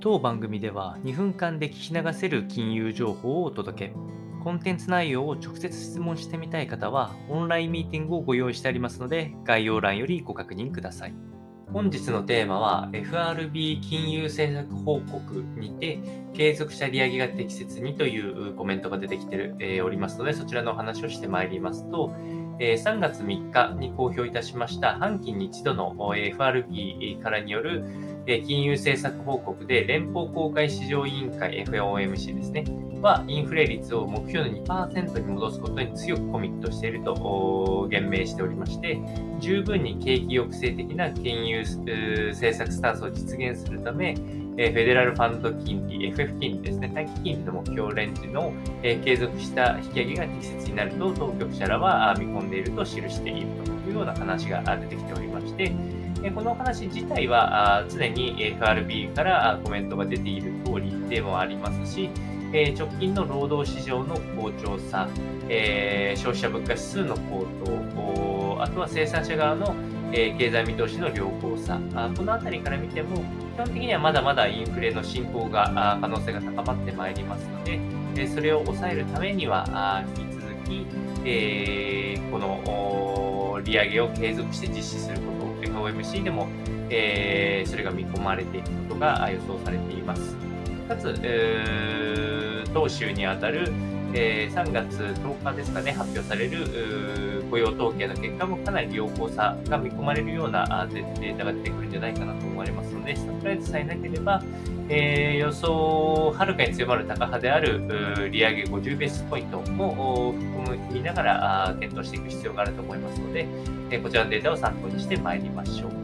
当番組では2分間で聞き流せる金融情報をお届け。コンテンツ内容を直接質問してみたい方は、オンラインミーティングをご用意してありますので、概要欄よりご確認ください。本日のテーマは、FRB 金融政策報告にて、継続した利上げが適切にというコメントが出てきてるえおりますので、そちらのお話をしてまいりますとえ、3月3日に公表いたしました半期に一度の FRB からによる金融政策報告で連邦公開市場委員会 FOMC ですね、はインフレ率を目標の2%に戻すことに強くコミットしていると言明しておりまして、十分に景気抑制的な金融政策スタンスを実現するため、えフェデラルファンド金利、FF 金利ですね、短期金利の目標レンジのえ継続した引き上げが適切になると当局者らは見込んでいると記しているというような話が出てきておりまして、この話自体は常に FRB からコメントが出ている通りでもありますし、直近の労働市場の好調さ、消費者物価指数の高騰、あとは生産者側のえ経済見通しの良好さあ、このあたりから見ても、基本的にはまだまだインフレの進行が可能性が高まってまいりますので、えそれを抑えるためには、引き続き、えー、この利上げを継続して実施すること、FOMC でも、えー、それが見込まれていくことが予想されています。かつ、えー、当週にあたる、えー、3月10日ですかね、発表される雇用統計の結果もかなり良好さが見込まれるようなデータが出てくるんじゃないかなと思われますので、サプライズさえなければ、えー、予想をはるかに強まる高派である利上げ50ベースポイントも含みながら検討していく必要があると思いますので、えこちらのデータを参考にしてまいりましょう。